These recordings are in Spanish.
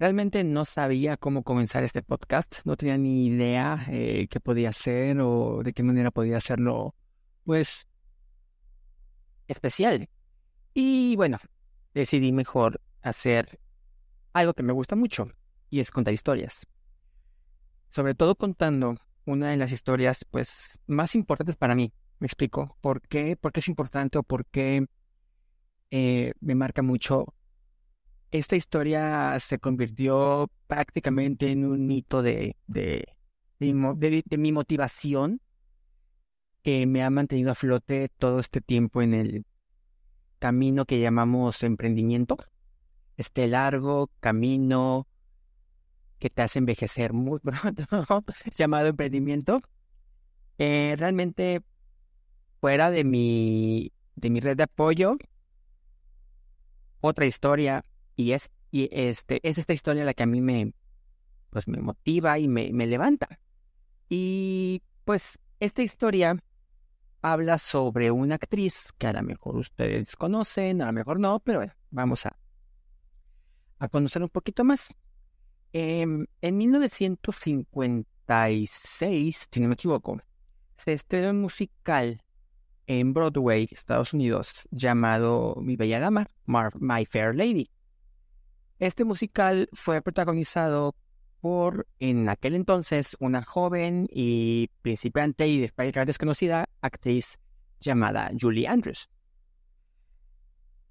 Realmente no sabía cómo comenzar este podcast, no tenía ni idea eh, qué podía hacer o de qué manera podía hacerlo, pues, especial. Y bueno, decidí mejor hacer algo que me gusta mucho, y es contar historias. Sobre todo contando una de las historias, pues, más importantes para mí. Me explico. ¿Por qué? ¿Por qué es importante o por qué eh, me marca mucho? Esta historia se convirtió prácticamente en un hito de, de, de mi motivación que me ha mantenido a flote todo este tiempo en el camino que llamamos emprendimiento. Este largo camino que te hace envejecer muy pronto, llamado emprendimiento. Eh, realmente, fuera de mi, de mi red de apoyo, otra historia, y es, y este, es esta historia la que a mí me, pues me motiva y me, me levanta. Y pues esta historia habla sobre una actriz que a lo mejor ustedes conocen, a lo mejor no, pero bueno, vamos a, a conocer un poquito más. Em, en 1956, si no me equivoco, se estrenó un musical en Broadway, Estados Unidos, llamado Mi Bella Dama, My Fair Lady. Este musical fue protagonizado por, en aquel entonces, una joven y principiante y desconocida actriz llamada Julie Andrews.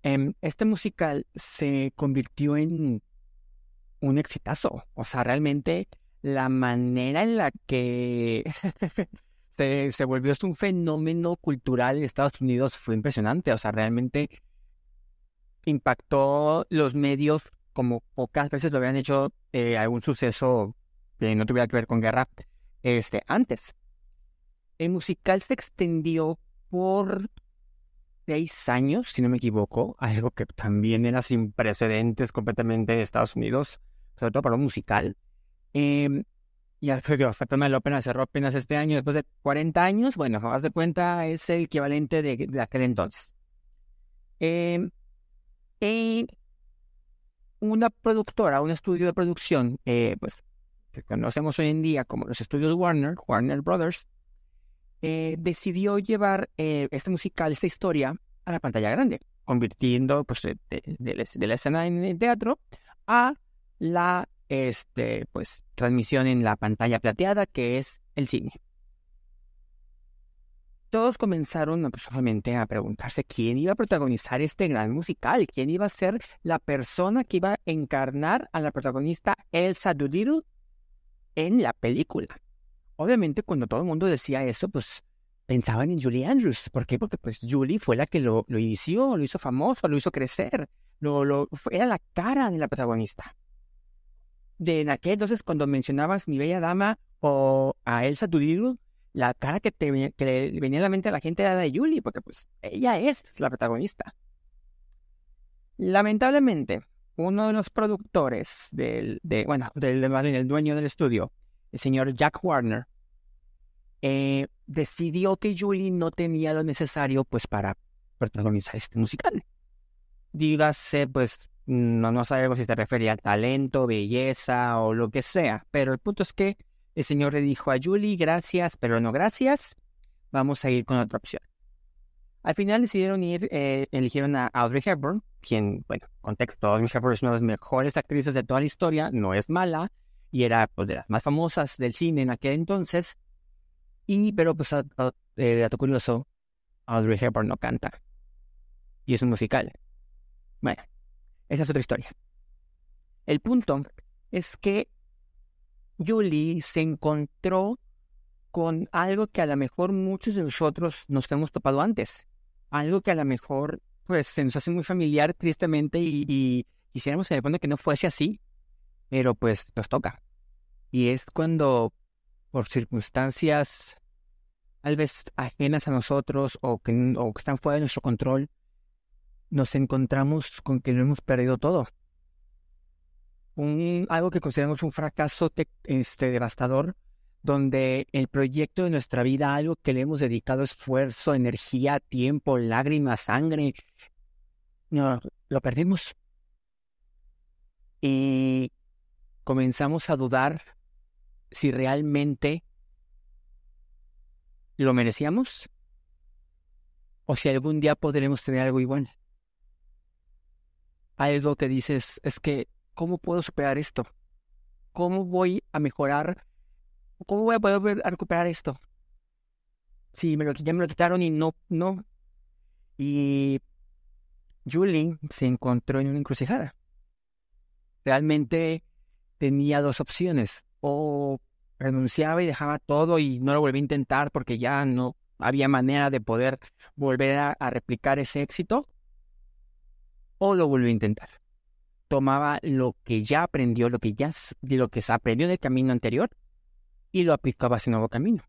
Em, este musical se convirtió en un exitazo. O sea, realmente la manera en la que se, se, volvió un fenómeno cultural en Estados Unidos fue impresionante. O sea, realmente impactó los medios como pocas veces lo habían hecho eh, algún suceso que no tuviera que ver con guerra este, antes. El musical se extendió por seis años, si no me equivoco, algo que también era sin precedentes completamente de Estados Unidos sobre todo para un musical. Eh, y el Fantasma de la Ópera cerró apenas este año, después de 40 años. Bueno, haz de cuenta, es el equivalente de, aquel entonces. Eh, una productora, un estudio de producción, eh, pues, que conocemos hoy en día como los estudios Warner, Warner Brothers, eh, decidió llevar este musical, esta historia, a la pantalla grande, convirtiendo pues, de, de la escena en el teatro a la este, pues, transmisión en la pantalla plateada, que es el cine. Todos comenzaron personalmente a preguntarse quién iba a protagonizar este gran musical, quién iba a ser la persona que iba a encarnar a la protagonista Elsa Doolittle en la película. Obviamente, cuando todo el mundo decía eso, pues pensaban en Julie Andrews. ¿Por qué? Porque pues Julie fue la que lo, lo inició, lo hizo famoso, lo hizo crecer, lo, lo, era la cara de la protagonista de en aquel entonces cuando mencionabas mi bella dama o a Elsa Doolittle, la cara que, le venía a la mente a la gente era la de Julie, porque pues ella es la protagonista. Lamentablemente, uno de los productores del, de, bueno, del dueño del estudio, el señor Jack Warner, eh, decidió que Julie no tenía lo necesario pues para protagonizar este musical. Dígase pues no, no sabemos si se refería a talento, belleza o lo que sea, pero el punto es que el señor le dijo a Julie, gracias, pero no gracias, vamos a ir con otra opción. Al final decidieron ir, eh, eligieron a Audrey Hepburn, quien, bueno, contexto, Audrey Hepburn es una de las mejores actrices de toda la historia, no es mala, y era pues, de las más famosas del cine en aquel entonces. Y, pero pues, eh, dato curioso, Audrey Hepburn no canta. Y es un musical. Bueno, esa es otra historia. El punto es que Julie se encontró con algo que a lo mejor muchos de nosotros nos hemos topado antes. Algo que a lo mejor pues se nos hace muy familiar tristemente y, quisiéramos en el fondo que no fuese así, pero pues nos toca. Y es cuando por circunstancias tal vez ajenas a nosotros o que, o que están fuera de nuestro control, nos encontramos con que lo hemos perdido todo. Algo que consideramos un fracaso este, devastador, donde el proyecto de nuestra vida, algo que le hemos dedicado esfuerzo, energía, tiempo, lágrimas, sangre, no, lo perdimos. Y comenzamos a dudar si realmente lo merecíamos o si algún día podremos tener algo igual. Algo que dices, es que, ¿cómo puedo superar esto? ¿Cómo voy a mejorar? ¿Cómo voy a poder recuperar esto? Si me lo, ya me lo quitaron y no, no. Y Julie se encontró en una encrucijada. Realmente tenía dos opciones. O renunciaba y dejaba todo y no lo volvía a intentar porque ya no había manera de poder volver a, replicar ese éxito. O lo volvió a intentar. Tomaba lo que ya aprendió, lo que ya lo que se aprendió del camino anterior y lo aplicaba a ese nuevo camino.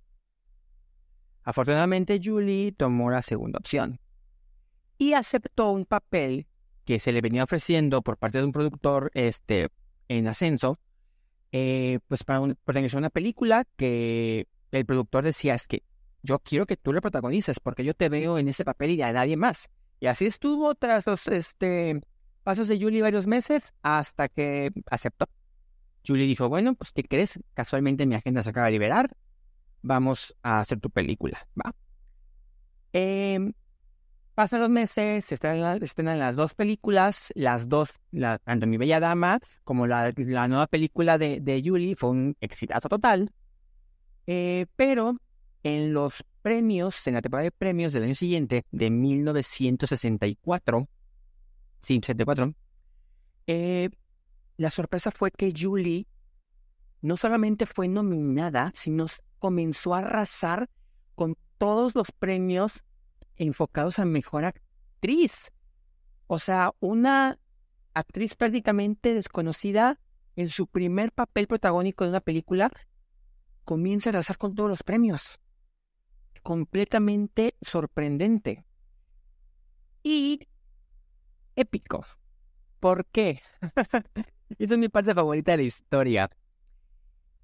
Afortunadamente, Julie tomó la segunda opción y aceptó un papel que se le venía ofreciendo por parte de un productor este, en ascenso, eh, pues para un, una película que el productor decía es que yo quiero que tú le protagonices porque yo te veo en ese papel y a nadie más. Y así estuvo tras los este, pasos de Julie varios meses hasta que aceptó. Julie dijo, bueno, pues ¿qué crees? Casualmente mi agenda se acaba de liberar. Vamos a hacer tu película. ¿va? Eh, Pasan los meses, se estrenan, las dos películas, las dos, la, tanto Mi Bella Dama como la, nueva película de, de Julie, fue un exitazo total. Eh, pero en los premios, en la temporada de premios del año siguiente, de 1964, sí, 64, eh, la sorpresa fue que Julie no solamente fue nominada, sino comenzó a arrasar con todos los premios enfocados a mejor actriz. O sea, una actriz prácticamente desconocida en su primer papel protagónico de una película comienza a arrasar con todos los premios. Completamente sorprendente. Y épico. ¿Por qué? Esta es mi parte favorita de la historia.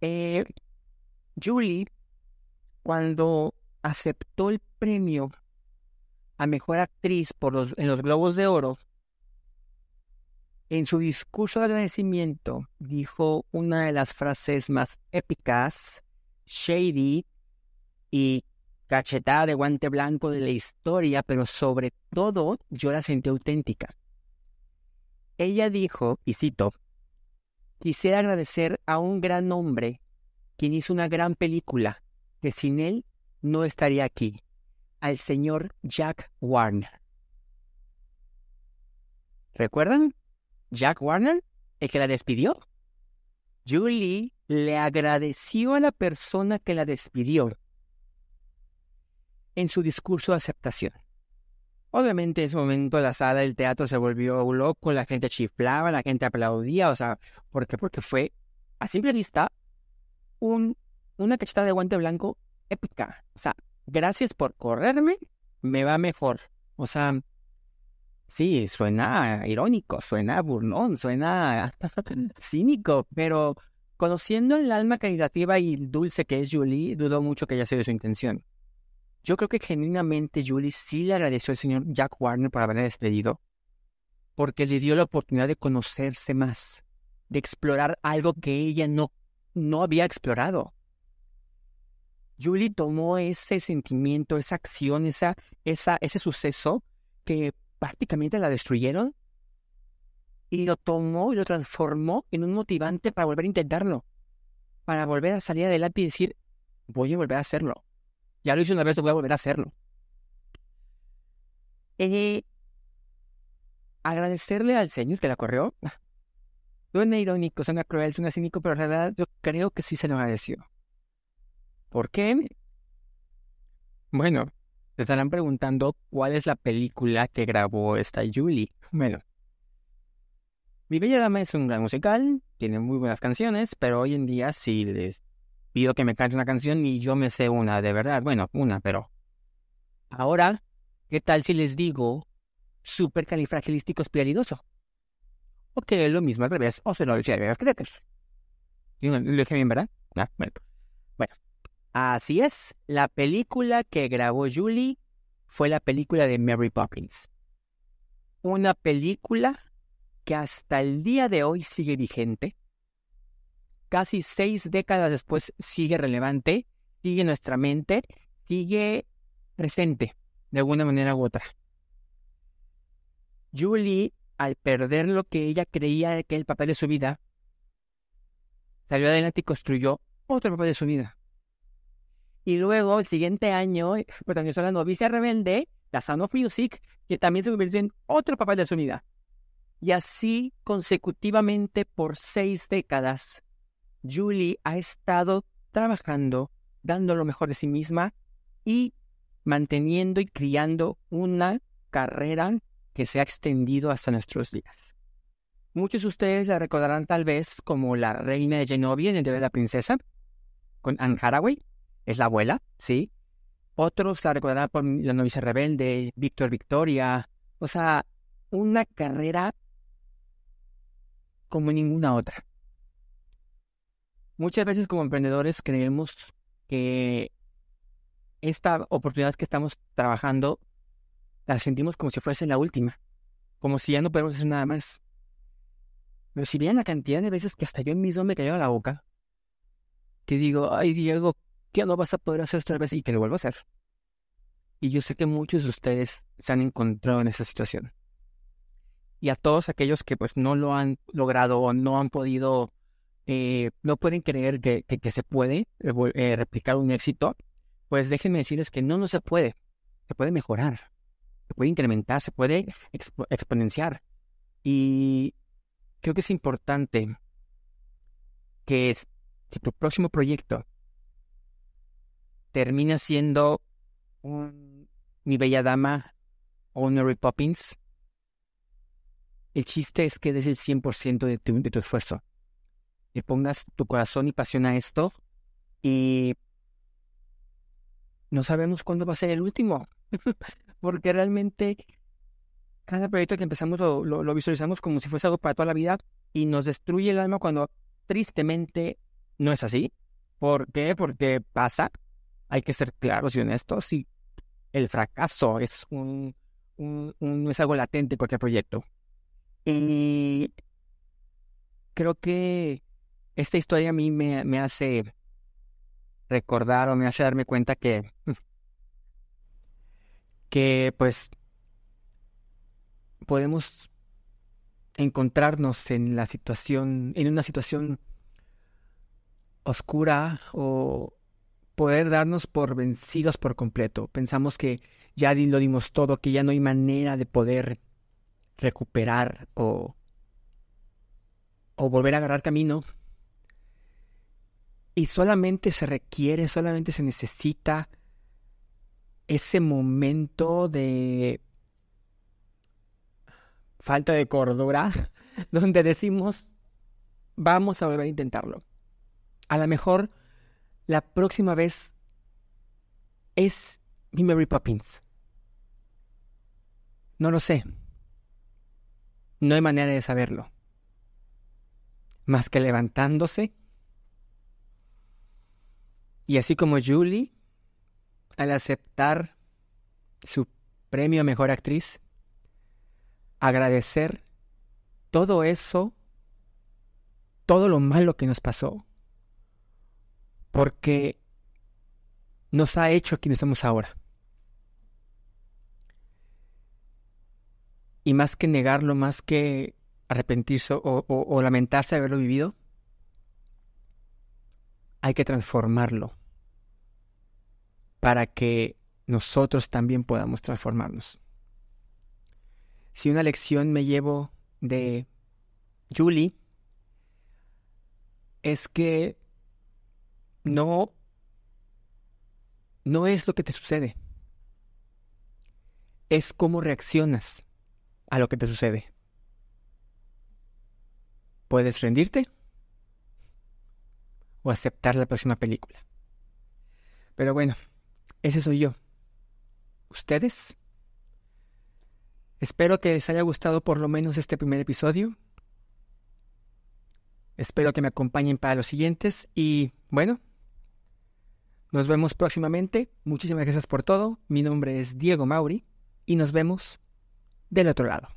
Eh, Julie, cuando aceptó el premio a Mejor Actriz por los, en los Globos de Oro, en su discurso de agradecimiento dijo una de las frases más épicas, shady y cachetada de guante blanco de la historia, pero sobre todo yo la sentí auténtica. Ella dijo, y cito, quisiera agradecer a un gran hombre quien hizo una gran película, que sin él no estaría aquí al señor Jack Warner. ¿Recuerdan? Jack Warner, el que la despidió. Julie le agradeció a la persona que la despidió en su discurso de aceptación. Obviamente en ese momento la sala del teatro se volvió loco, la gente chiflaba, la gente aplaudía, o sea, ¿por qué? Porque fue a simple vista un, una cachetada de guante blanco épica. O sea, gracias por correrme, me va mejor. O sea, sí, suena irónico, suena burnón, suena cínico, pero conociendo el alma caritativa y dulce que es Julie, dudo mucho que haya sido su intención. Yo creo que genuinamente Julie sí le agradeció al señor Jack Warner por haberle despedido, porque le dio la oportunidad de conocerse más, de explorar algo que ella no, no había explorado. Julie tomó ese sentimiento, esa acción, esa, esa, ese suceso que prácticamente la destruyeron y lo tomó y lo transformó en un motivante para volver a intentarlo, para volver a salir adelante y decir, voy a volver a hacerlo. Ya lo hice una vez, voy a volver a hacerlo. Y agradecerle al Señor que la corrió. Suena irónico, suena cruel, suena cínico, pero en realidad yo creo que sí se lo agradeció. ¿Por qué? Bueno, te estarán preguntando cuál es la película que grabó esta Julie. Bueno, Mi Bella Dama es un gran musical, tiene muy buenas canciones, pero hoy en día si les pido que me cante una canción y yo me sé una de verdad, bueno, una, pero ahora, ¿qué tal si les digo supercalifragilístico espialidoso? O que es lo mismo al revés, o se lo es. Lo dije bien, ¿verdad? Ah, bueno. Así es, la película que grabó Julie fue la película de Mary Poppins. Una película que hasta el día de hoy sigue vigente, casi seis décadas después sigue relevante, sigue en nuestra mente, sigue presente de alguna manera u otra. Julie, al perder lo que ella creía que era el papel de su vida, salió adelante y construyó otro papel de su vida. Y luego, el siguiente año, protagonizó la novicia rebelde, la Sound of Music, que también se convirtió en otro papel de su vida. Y así consecutivamente por seis décadas, Julie ha estado trabajando, dando lo mejor de sí misma y manteniendo y criando una carrera que se ha extendido hasta nuestros días. Muchos de ustedes la recordarán tal vez como la reina de Genovia en el de la princesa, con Anne Hathaway, es la abuela, ¿sí? Otros la recordarán por la novicia rebelde, Víctor Victoria, o sea, una carrera como ninguna otra. Muchas veces como emprendedores creemos que esta oportunidad que estamos trabajando la sentimos como si fuese la última, como si ya no podemos hacer nada más. Pero si vean la cantidad de veces que hasta yo mismo me cayó a la boca, que digo, ay Diego, ¿qué no vas a poder hacer otra vez? Y que lo vuelvo a hacer. Y yo sé que muchos de ustedes se han encontrado en esa situación y a todos aquellos que pues no lo han logrado o no han podido, eh, no pueden creer que, se puede eh, eh, replicar un éxito, pues déjenme decirles que no, no se puede. Se puede mejorar, se puede incrementar, se puede exponenciar. Y creo que es importante que si tu próximo proyecto termina siendo un Mi Bella Dama o un Mary Poppins, el chiste es que des el 100% de tu, de tu esfuerzo. Que pongas tu corazón y pasión a esto y no sabemos cuándo va a ser el último. Porque realmente cada proyecto que empezamos lo, lo, visualizamos como si fuese algo para toda la vida y nos destruye el alma cuando tristemente no es así. ¿Por qué? Porque pasa. Hay que ser claros y honestos y el fracaso es un, un, es algo latente en cualquier proyecto. Y creo que esta historia a mí me, hace recordar o me hace darme cuenta que, que pues podemos encontrarnos en la situación, en una situación oscura o poder darnos por vencidos por completo. Pensamos que ya lo dimos todo, que ya no hay manera de poder recuperar o, o volver a agarrar camino. Y solamente se requiere, solamente se necesita ese momento de falta de cordura donde decimos, vamos a volver a intentarlo. A lo mejor la próxima vez es mi Mary Poppins. No lo sé. No hay manera de saberlo. Más que levantándose. Y así como Julie, al aceptar su premio a Mejor Actriz, agradecer todo eso, todo lo malo que nos pasó, porque nos ha hecho quienes somos ahora. Y más que negarlo, más que arrepentirse o, lamentarse de haberlo vivido, hay que transformarlo para que nosotros también podamos transformarnos. Si una lección me llevo de Julie es que no no es lo que te sucede. Es cómo reaccionas a lo que te sucede. Puedes rendirte o aceptar la próxima película. Pero bueno, ese soy yo. ¿Ustedes? Espero que les haya gustado por lo menos este primer episodio. Espero que me acompañen para los siguientes y bueno, nos vemos próximamente. Muchísimas gracias por todo. Mi nombre es Diego Mauri y nos vemos del otro lado.